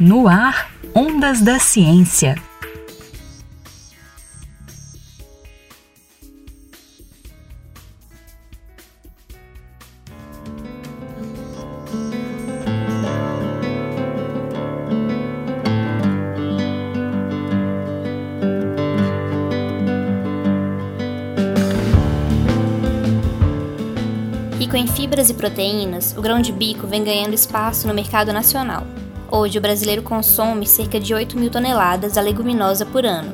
No ar, Ondas da Ciência. Rico em fibras e proteínas, o grão de bico vem ganhando espaço no mercado nacional. Hoje, o brasileiro consome cerca de 8 mil toneladas da leguminosa por ano.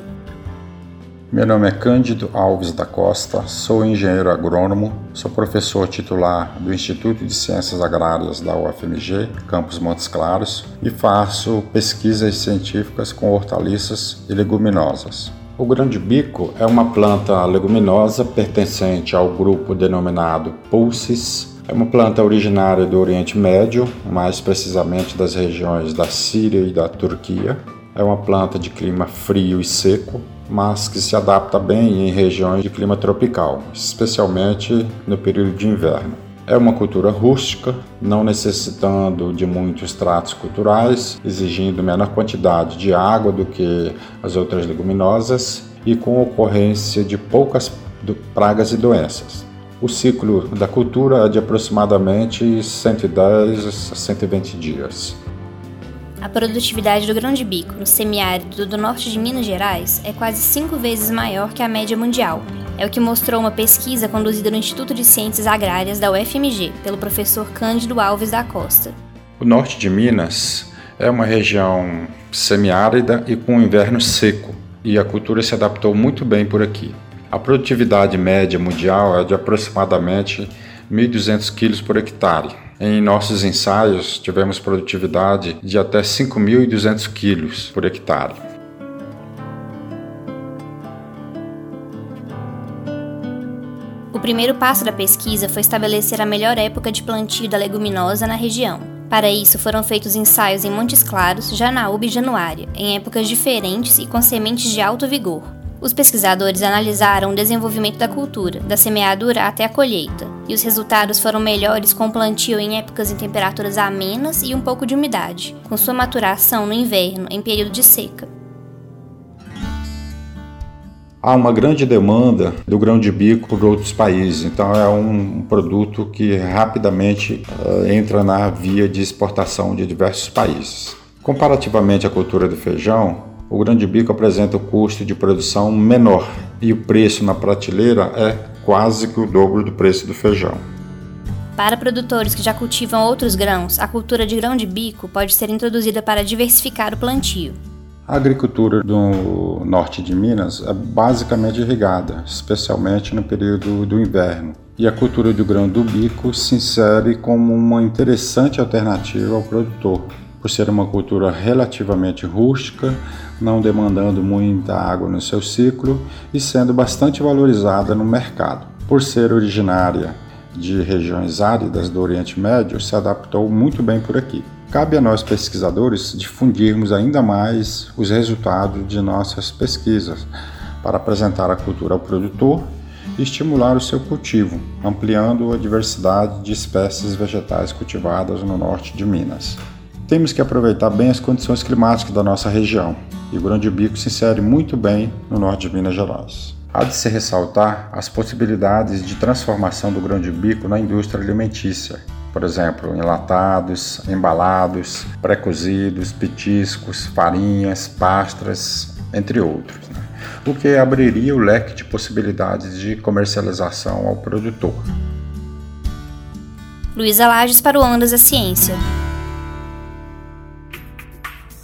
Meu nome é Cândido Alves da Costa, sou engenheiro agrônomo, sou professor titular do Instituto de Ciências Agrárias da UFMG, campus Montes Claros, e faço pesquisas científicas com hortaliças e leguminosas. O grão-de-bico é uma planta leguminosa pertencente ao grupo denominado Pulses. É uma planta originária do Oriente Médio, mais precisamente das regiões da Síria e da Turquia. É uma planta de clima frio e seco, mas que se adapta bem em regiões de clima tropical, especialmente no período de inverno. É uma cultura rústica, não necessitando de muitos tratos culturais, exigindo menor quantidade de água do que as outras leguminosas e com ocorrência de poucas pragas e doenças. O ciclo da cultura é de aproximadamente 110 a 120 dias. A produtividade do grão-de-bico no semiárido do norte de Minas Gerais é quase cinco vezes maior que a média mundial. É o que mostrou uma pesquisa conduzida no Instituto de Ciências Agrárias da UFMG pelo professor Cândido Alves da Costa. O norte de Minas é uma região semiárida e com inverno seco, e a cultura se adaptou muito bem por aqui. A produtividade média mundial é de aproximadamente 1.200 kg por hectare, em nossos ensaios, tivemos produtividade de até 5.200 quilos por hectare. O primeiro passo da pesquisa foi estabelecer a melhor época de plantio da leguminosa na região. Para isso, foram feitos ensaios em Montes Claros, Janaúba e Januária, em épocas diferentes e com sementes de alto vigor. Os pesquisadores analisaram o desenvolvimento da cultura, da semeadura até a colheita, e os resultados foram melhores com o plantio em épocas em temperaturas amenas e um pouco de umidade, com sua maturação no inverno, em período de seca. Há uma grande demanda do grão de bico por outros países, então é um produto que rapidamente uh, entra na via de exportação de diversos países. Comparativamente à cultura do feijão, o grande bico apresenta o custo de produção menor e o preço na prateleira é quase que o dobro do preço do feijão. Para produtores que já cultivam outros grãos, a cultura de grão de bico pode ser introduzida para diversificar o plantio. A agricultura do norte de Minas é basicamente irrigada, especialmente no período do inverno. E a cultura do grão do bico se insere como uma interessante alternativa ao produtor, por ser uma cultura relativamente rústica, não demandando muita água no seu ciclo e sendo bastante valorizada no mercado. Por ser originária de regiões áridas do Oriente Médio, se adaptou muito bem por aqui. Cabe a nós pesquisadores difundirmos ainda mais os resultados de nossas pesquisas para apresentar a cultura ao produtor e estimular o seu cultivo, ampliando a diversidade de espécies vegetais cultivadas no norte de Minas. Temos que aproveitar bem as condições climáticas da nossa região, e o grão-de-bico se insere muito bem no norte de Minas Gerais. Há de se ressaltar as possibilidades de transformação do grão-de-bico na indústria alimentícia, por exemplo, enlatados, embalados, pré-cozidos, petiscos, farinhas, pastras, entre outros, né? o que abriria o leque de possibilidades de comercialização ao produtor. Luísa Lages para o Ondas da Ciência.